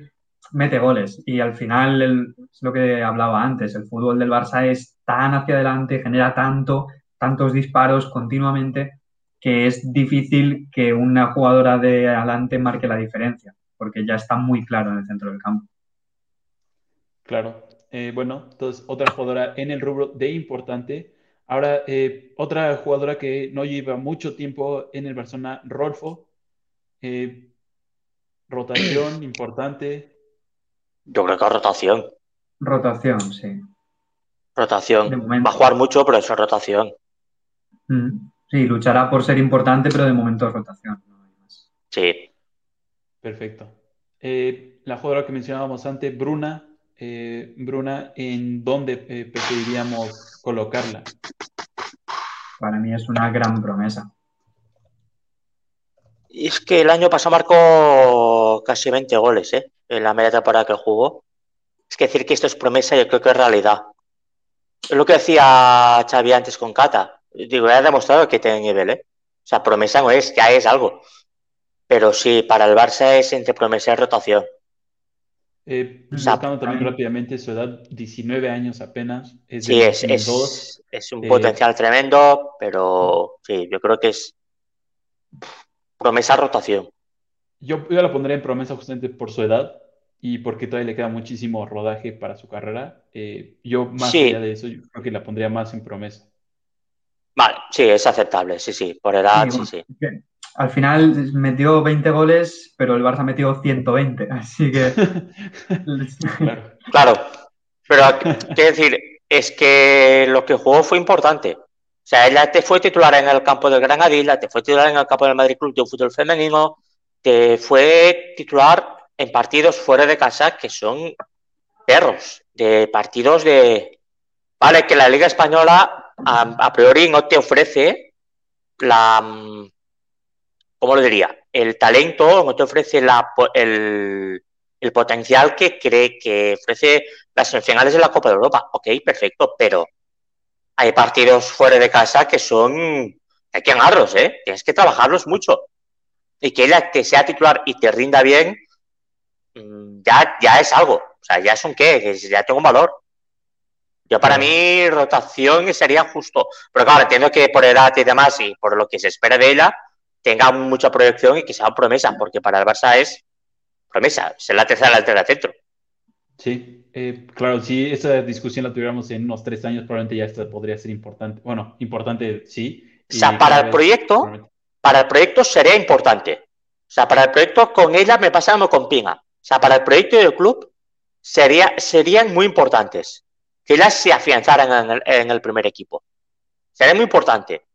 mete goles. Y al final, es lo que hablaba antes, el fútbol del Barça es tan hacia adelante, genera tanto, tantos disparos continuamente, que es difícil que una jugadora de adelante marque la diferencia, porque ya está muy claro en el centro del campo. Claro, eh, bueno, entonces otra jugadora en el rubro de importante. Ahora, eh, otra jugadora que no lleva mucho tiempo en el Barcelona, Rolfo. Eh, rotación importante. Yo creo que rotación. Rotación, sí. Rotación. Va a jugar mucho, pero eso es rotación. Mm, sí, luchará por ser importante, pero de momento es rotación. Sí. Perfecto. la jugadora que mencionábamos antes, Bruna, eh, Bruna, ¿en dónde eh, preferiríamos colocarla? Para mí es una gran promesa. Y es que el año pasado marcó casi 20 goles, ¿eh? En la media temporada que jugó. Es que decir que esto es promesa, yo creo que es realidad. Es lo que decía Xavi antes con Cata. Digo, ya ha demostrado que tiene nivel, ¿eh? O sea, promesa no es, ya es algo. Pero sí, para el Barça es entre promesa y rotación. Eh, también rápidamente su edad, 19 años apenas. Es sí, es, es, un potencial tremendo, pero sí, yo creo que es promesa rotación. Yo, yo la pondré en promesa justamente por su edad y porque todavía le queda muchísimo rodaje para su carrera. Eh, yo, más allá de eso, yo creo que la pondría más en promesa. Vale, sí, es aceptable, sí, sí, por edad, sí, sí al final metió 20 goles, pero el Barça metió 120, así que... claro. [laughs] pero quiero decir, es que lo que jugó fue importante. O sea, ella te fue titular en el campo del Granadilla, te fue titular en el campo del Madrid Club de Fútbol Femenino, te fue titular en partidos fuera de casa que son perros, de partidos de... Vale, que la Liga Española a priori no te ofrece la ¿cómo lo diría? El talento no te ofrece el, potencial que cree que ofrece las semifinales de la Copa de Europa. Ok, perfecto, pero hay partidos fuera de casa que son, hay que amarlos, ¿eh? Tienes que trabajarlos mucho. Y que ella te sea titular y te rinda bien, mm, ya, ya es algo. O sea, ya es un qué, ya tengo un valor. Yo para mí rotación sería justo. Pero claro, entiendo que por edad y demás y por lo que se espera de ella, tenga mucha proyección y que sea promesa, porque para el Barça es promesa, es la tercera delantera centro. Sí, eh, claro, si esa discusión la tuviéramos en unos tres años, probablemente ya esta podría ser importante. Bueno, importante sí. O sea, para el proyecto, para el proyecto sería importante. O sea, para el proyecto con ella me pasa con Pinga. O sea, para el proyecto del club sería, serían muy importantes que ellas se afianzaran en el, en el primer equipo. Sería muy importante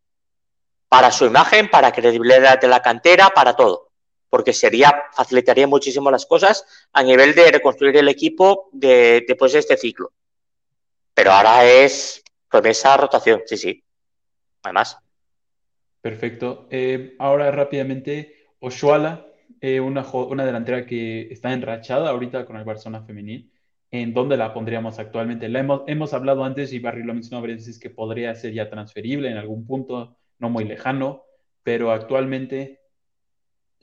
para su imagen, para credibilidad de la cantera, para todo. Porque sería, facilitaría muchísimo las cosas a nivel de reconstruir el equipo de, después de este ciclo. Pero ahora es esa rotación, sí, sí. Además. Perfecto. Eh, ahora rápidamente, Oshuala, eh, una, una delantera que está enrachada ahorita con el Barcelona femenil. ¿En dónde la pondríamos actualmente? La hemos, hemos hablado antes y Barry lo mencionó veces que podría ser ya transferible en algún punto no muy lejano, pero actualmente...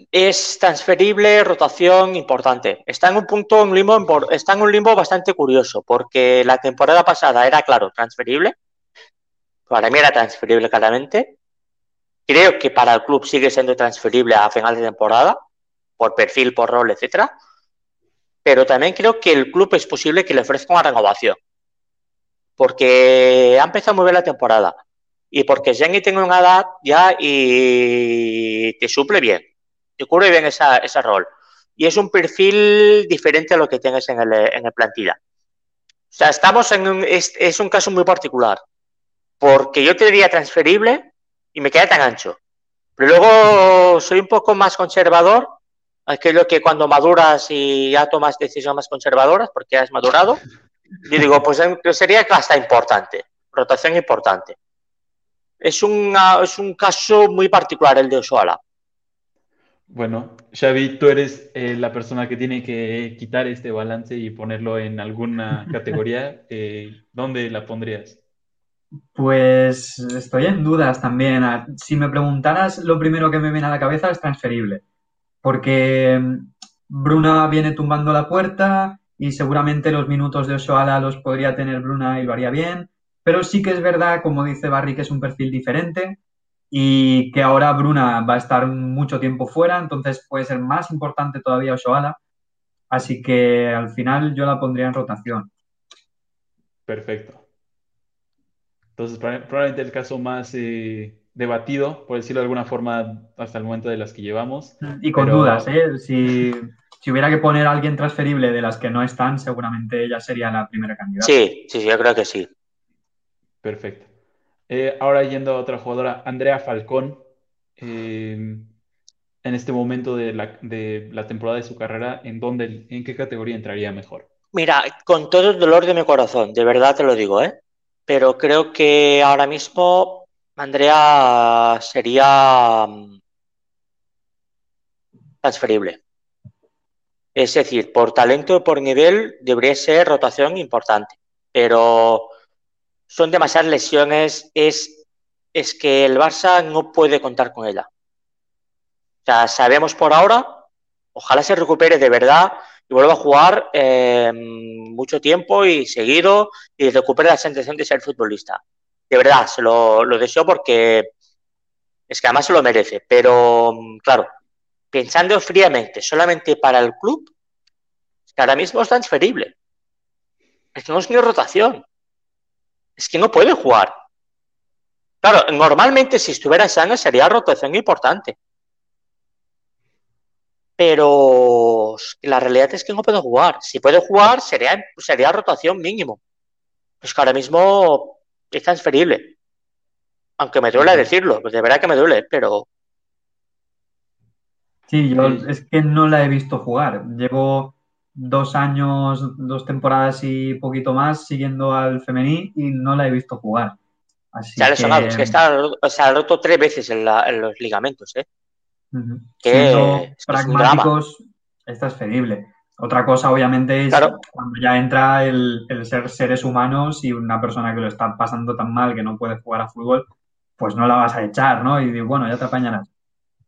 Es transferible, rotación importante. Está en un punto, un limbo, está en un limbo bastante curioso, porque la temporada pasada era, claro, transferible. Para mí era transferible claramente. Creo que para el club sigue siendo transferible a final de temporada, por perfil, por rol, etcétera. Pero también creo que el club es posible que le ofrezca una renovación. Porque ha empezado muy bien la temporada y porque Jenny tiene una edad ya y te suple bien, te cubre bien esa, ese rol. Y es un perfil diferente a lo que tienes en el, en el plantilla. O sea, estamos en un, es, es, un caso muy particular, porque yo te diría transferible y me queda tan ancho. Pero luego soy un poco más conservador, aquello que cuando maduras y ya tomas decisiones más conservadoras, porque has madurado, [laughs] yo digo, pues sería hasta importante, rotación importante es, una, es un caso muy particular el de Osoala. Bueno, Xavi, tú eres eh, la persona que tiene que quitar este balance y ponerlo en alguna categoría. [laughs] Eh, ¿Dónde la pondrías? Pues estoy en dudas también. Si me preguntaras, lo primero que me viene a la cabeza es transferible. Porque mm, Bruna viene tumbando la puerta y seguramente los minutos de Osoala los podría tener Bruna y lo haría bien. Pero sí que es verdad, como dice Barry, que es un perfil diferente y que ahora Bruna va a estar mucho tiempo fuera, entonces puede ser más importante todavía Osoala. Así que al final yo la pondría en rotación. Perfecto. Entonces, probablemente el caso más eh, debatido, por decirlo de alguna forma, hasta el momento de las que llevamos. Y con dudas, ¿eh? Si, si, hubiera que poner a alguien transferible de las que no están, seguramente ella sería la primera candidata. Sí, sí, yo creo que sí. Perfecto. Eh, ahora yendo a otra jugadora, Andrea Falcón. Eh, en este momento de la, de la, temporada de su carrera, ¿en dónde, en qué categoría entraría mejor? Mira, con todo el dolor de mi corazón, de verdad te lo digo, ¿eh? Pero creo que ahora mismo Andrea sería mm, transferible. Es decir, por talento por nivel debería ser rotación importante, pero son demasiadas lesiones, es, es que el Barça no puede contar con ella. O sea, sabemos por ahora, ojalá se recupere de verdad y vuelva a jugar eh, mucho tiempo y seguido y recupere la sensación de ser futbolista. De verdad, se lo, deseo porque es que además se lo merece. Pero, claro, pensando fríamente solamente para el club, es que ahora mismo es transferible. Es que no es ni rotación es que no puede jugar. Claro, normalmente si estuviera sana sería rotación importante. Pero la realidad es que no puede jugar. Si puede jugar, sería, sería rotación mínimo. Pues que ahora mismo es transferible. Aunque me duele decirlo, pues de verdad que me duele, pero. Sí, yo es que no la he visto jugar. Llevo dos años, dos temporadas y poquito más siguiendo al femení y no la he visto jugar. Así se ha lesionado, es que está, se ha roto tres veces en, la, en los ligamentos, ¿eh? Que pragmáticos, es transferible. Otra cosa, obviamente, es cuando ya entra el, el, ser seres humanos y una persona que lo está pasando tan mal que no puede jugar a fútbol, pues no la vas a echar, ¿no? Y bueno, ya te apañarás.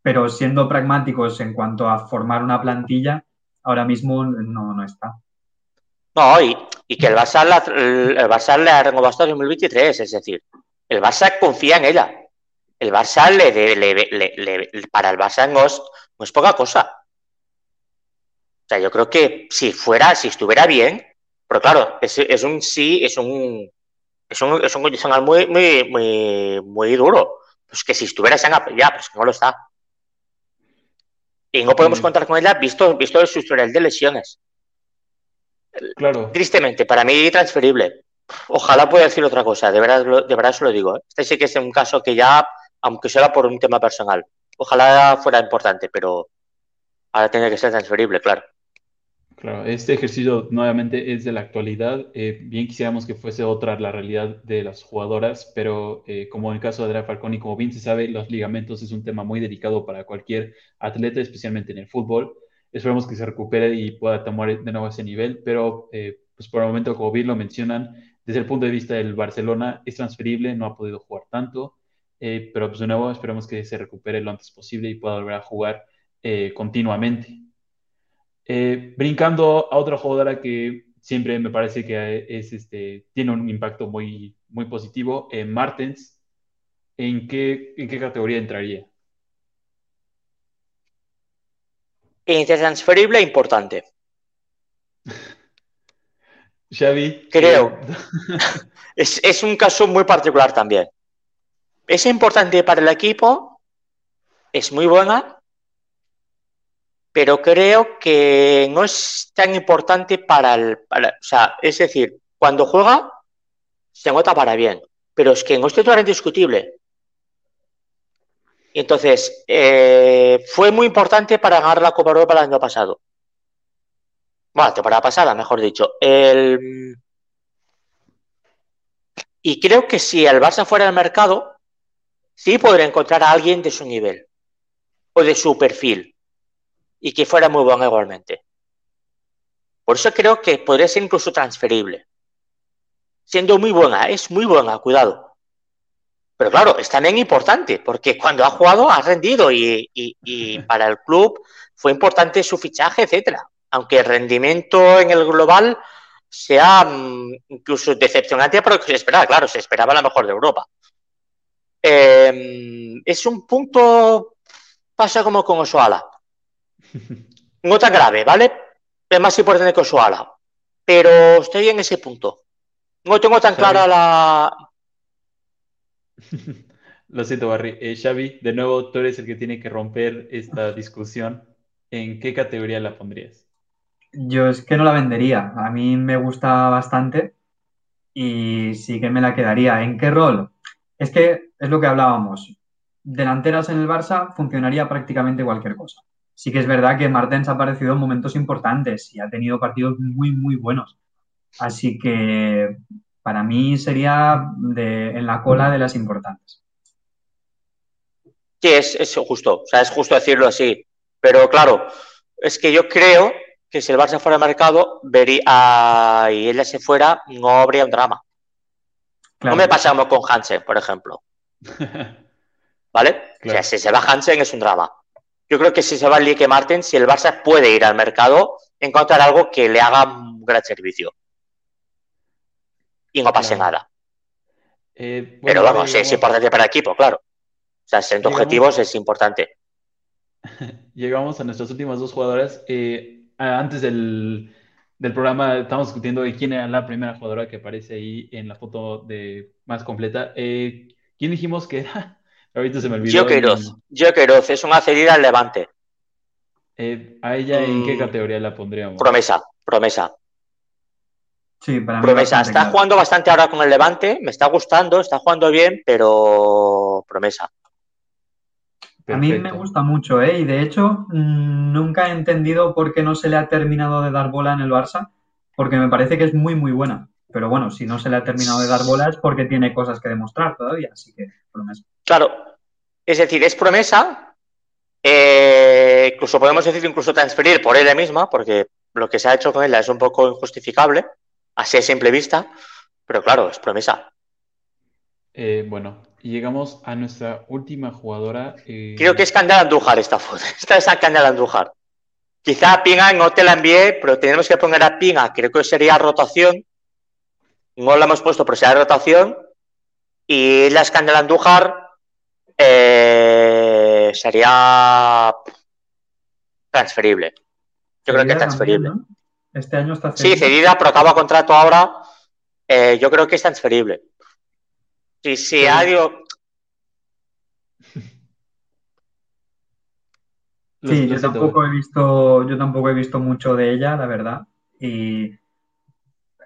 Pero siendo pragmáticos en cuanto a formar una plantilla, ahora mismo no, no está. No, y, y que el Barça, la, el Barça hasta 2023, es decir, el Barça confía en ella. El Barça le, le, le, para el Barça no es, no es poca cosa. O sea, yo creo que si fuera, si estuviera bien, Pero claro, es, es un sí, es un, es un, es un condicional muy, muy, muy, muy duro. Pues que si estuviera ya, pues no lo está. Y no podemos contar con ella visto, visto su historial de lesiones. Claro. Tristemente, para mí transferible. Ojalá pueda decir otra cosa, de verdad, de verdad se lo digo. ¿eh? Este sí que es un caso que ya, aunque sea por un tema personal, ojalá fuera importante, pero ahora tiene que ser transferible, claro. Claro, este ejercicio nuevamente es de la actualidad. Eh, bien quisiéramos que fuese otra la realidad de las jugadoras, pero eh, como en el caso de Andrea Falconi, como bien se sabe, los ligamentos es un tema muy delicado para cualquier atleta, especialmente en el fútbol. Esperemos que se recupere y pueda tomar de nuevo ese nivel, pero eh, pues por el momento, como bien lo mencionan, desde el punto de vista del Barcelona es transferible, no ha podido jugar tanto, pero pues de nuevo esperemos que se recupere lo antes posible y pueda volver a jugar continuamente. Eh, brincando a otra jugadora que siempre me parece que es, este, tiene un impacto muy, muy positivo, eh, Martens, ¿en qué, ¿en qué categoría entraría? Intertransferible e importante. [laughs] Xavi. Creo. [laughs] es, es un caso muy particular también. Es importante para el equipo, es muy buena, pero creo que no es tan importante para el... o sea, es decir, cuando juega, se nota para bien, pero es que no es titular indiscutible. Entonces, eh, fue muy importante para ganar la Copa Europa el año pasado. Bueno, temporada pasada, mejor dicho. El... Y creo que si el Barça fuera al mercado, sí podría encontrar a alguien de su nivel o de su perfil y que fuera muy buena igualmente. Por eso creo que podría ser incluso transferible. Siendo muy buena, es muy buena, cuidado. Pero claro, es también importante, porque cuando ha jugado ha rendido y, [laughs] para el club fue importante su fichaje, etcétera. Aunque el rendimiento en el global sea mm, incluso decepcionante porque se esperaba, claro, se esperaba la mejor de Europa. Em, es un punto, pasa como con Osoala. [laughs] No tan grave, ¿vale? Es más importante que ala. Pero estoy en ese punto. No tengo tan clara la. [laughs] Lo siento, Barry. Eh, Xavi, de nuevo, tú eres el que tiene que romper esta [laughs] discusión. ¿En qué categoría la pondrías? Yo es que no la vendería. A mí me gusta bastante y sí que me la quedaría. ¿En qué rol? Es que es lo que hablábamos. Delanteras en el Barça funcionaría prácticamente cualquier cosa sí que es verdad que Martens ha aparecido en momentos importantes y ha tenido partidos muy, muy buenos. Así que para mí sería en la cola de las importantes. Sí, es, justo, o sea, es justo decirlo así. Pero claro, es que yo creo que si el Barça fuera al mercado vería, y ella se fuera, no habría un drama. No me pasamos con Hansen, por ejemplo. [laughs] ¿Vale? O sea, si se va Hansen es un drama. Yo creo que si se va Lique Martin, si el Barça puede ir al mercado, encontrar algo que le haga un gran servicio. Y no pase nada. Eh, Pero vamos, es importante para el equipo, claro. O sea, siendo objetivos es importante. [laughs] Llegamos a nuestras últimas dos jugadoras. Eh, antes del, programa estamos discutiendo de quién era la primera jugadora que aparece ahí en la foto de más completa. Eh, ¿Quién dijimos que era? [laughs] Ahorita se me olvidó. Yo Queiroz, es una cedida al Levante. Eh, ¿A ella en qué mm. categoría la pondríamos? Promesa, promesa. Sí, para mí promesa. Está jugando bastante ahora con el Levante, me está gustando, está jugando bien, pero promesa. A mí me gusta mucho, ¿eh? Y de hecho, mm, nunca he entendido por qué no se le ha terminado de dar bola en el Barça, porque me parece que es muy, muy buena. Pero bueno, si no se le ha terminado de dar bola es porque tiene cosas que demostrar todavía, así que promesa. Claro, es decir, es promesa, eh, incluso podemos decir incluso transferir por ella misma, porque lo que se ha hecho con ella es un poco injustificable, así a simple vista, pero claro, es promesa. Eh, bueno, y llegamos a nuestra última jugadora. Eh, Creo que es Candela Andújar esta foto. [laughs] Esta es Candela Andújar. Quizá a Pinga no te la envié, pero tenemos que poner a Pinga, creo que sería rotación, no la hemos puesto por ser rotación. Y la Escandela Andújar eh, sería transferible. Yo creo que transferible. Este año está Sí, cedida, pero acaba contrato ahora. Eh, yo creo que es transferible. Si, si Sí, lo yo tampoco he visto, yo tampoco he visto mucho de ella, la verdad. Y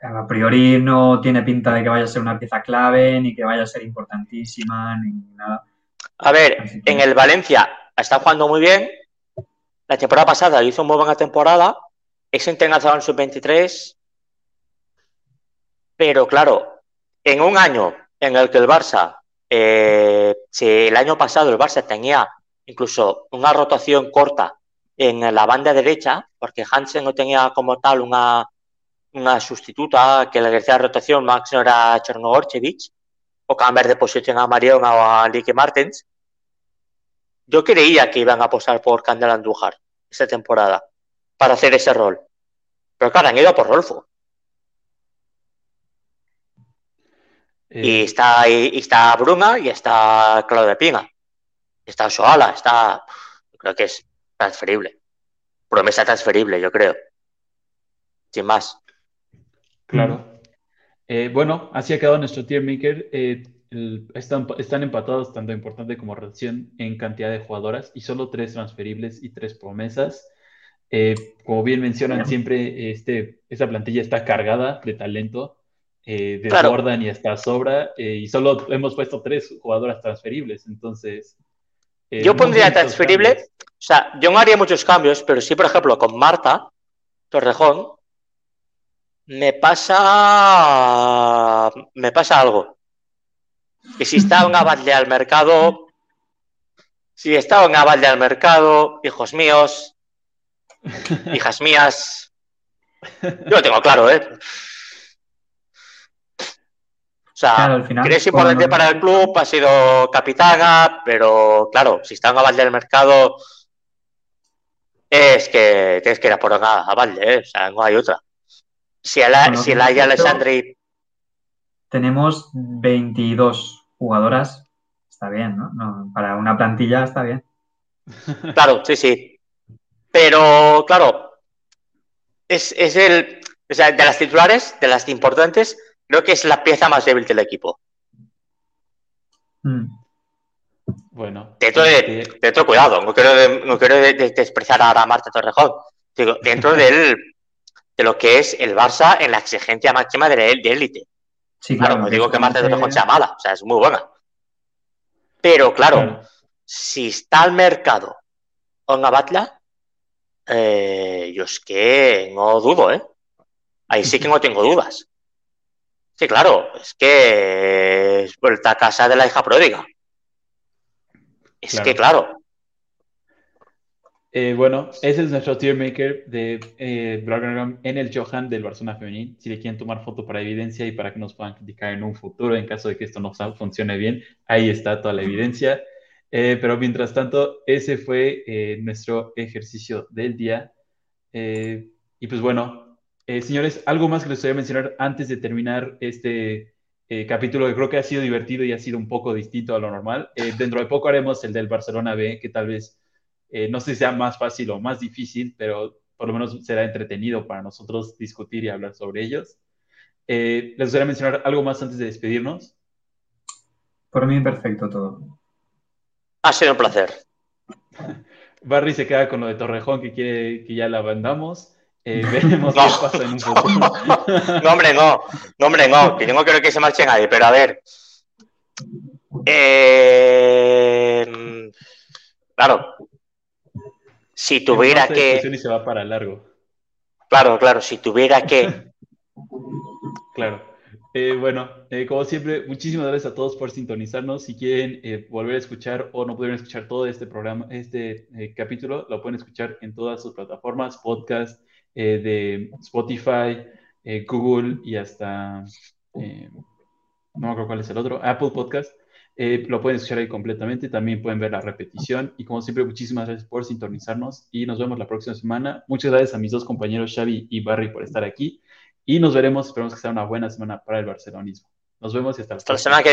a priori no tiene pinta de que vaya a ser una pieza clave, ni que vaya a ser importantísima, ni nada. A ver, en el Valencia está jugando muy bien. La temporada pasada hizo muy buena temporada. Es internacional en sub-23. Pero claro, en un año en el que el Barça, eh, si el año pasado el Barça tenía incluso una rotación corta en la banda derecha, porque Hansen no tenía como tal una, una sustituta que le hacía rotación, Max no era Chernogorchevich, o cambiar de posición a Marion o a Lique Martens. Yo creía que iban a apostar por Candela Andújar esta temporada para hacer ese rol. Pero claro, han ido a por Rolfo. Y Eh, está, y, y está Bruna y está Claudio Pina. Está Soala, está. Creo que es transferible. Promesa transferible, yo creo. Sin más. Claro. Eh, bueno, así ha quedado nuestro tier maker. Eh, el- están, están empatados tanto importante como relación en cantidad de jugadoras y solo tres transferibles y tres promesas. Eh, como bien mencionan, siempre este, esta plantilla está cargada de talento, eh, Claro. desbordan y hasta sobra, y solo hemos puesto tres jugadoras transferibles, entonces... Yo pondría transferible. cambios. O sea, yo no haría muchos cambios, pero sí, por ejemplo, con Marta Torrejón, me pasa. Me pasa algo. Que si está una balde al mercado. Si está una balde al mercado, hijos míos, hijas mías. Yo lo tengo claro, ¿eh? O sea, Claro, al final, que es importante para el club, ha sido capitana, pero claro, si está en Avalde del mercado, es que tienes que ir a por una Avalde, ¿eh? O sea, no hay otra. Si el, Bueno, si el Aya Tenemos 22 jugadoras. Está bien, ¿no? No, Para una plantilla está bien. [laughs] claro, sí, sí. Pero, claro, es, es el, o sea, de las titulares, de las importantes, creo que es la pieza más débil del equipo. Mm. Bueno, Dentro de, dentro, cuidado, no quiero, no quiero de- de- despreciar ahora a Marta Torrejón. Digo, dentro [laughs] del, de lo que es el Barça en la exigencia máxima de de élite. Sí, Claro, claro. no digo que Marta eso Torrejón sea mala, o sea, es muy buena. Pero claro, claro. si está al mercado una Batla, eh, yo es que no dudo, ¿eh? Ahí sí que no tengo dudas. Sí, claro, es que es vuelta a casa de la hija pródiga. Es Claro. que, claro, Eh, bueno, ese es nuestro tier maker de eh, en el Johan del Barcelona Femenil. Si le quieren tomar foto para evidencia y para que nos puedan criticar en un futuro en caso de que esto no funcione bien, ahí está toda la evidencia. Eh, pero mientras tanto, ese fue eh, nuestro ejercicio del día. Y pues bueno, señores, algo más que les voy a mencionar antes de terminar este capítulo que creo que ha sido divertido y ha sido un poco distinto a lo normal. Dentro de poco haremos el del Barcelona B, que tal vez eh, no sé si sea más fácil o más difícil, pero por lo menos será entretenido para nosotros discutir y hablar sobre ellos. Eh, ¿Les gustaría mencionar algo más antes de despedirnos? Por mí, perfecto todo. ha sido un placer. [laughs] Barry se queda con lo de Torrejón, que quiere que ya la vendamos. Eh, [laughs] veremos No. qué pasa en un [laughs] futuro. No, hombre, no. No, hombre, no. Que yo no creo que se marche nadie, pero a ver. Eh, claro. Si tuviera que. Y se va para largo. Claro, claro. Si tuviera que. [laughs] Claro. Eh, bueno, eh, como siempre, muchísimas gracias a todos por sintonizarnos. Si quieren eh, volver a escuchar o no pudieron escuchar todo este programa, este capítulo, lo pueden escuchar en todas sus plataformas, podcast de Spotify, Google y hasta, no me acuerdo cuál es el otro, Apple Podcast. Eh, lo pueden escuchar ahí completamente. También pueden ver la repetición. Y como siempre, muchísimas gracias por sintonizarnos y nos vemos la próxima semana. Muchas gracias a mis dos compañeros, Xavi y Barry, por estar aquí. Y nos veremos, esperemos que sea una buena semana para el barcelonismo. Nos vemos y hasta la Hasta próxima. semana que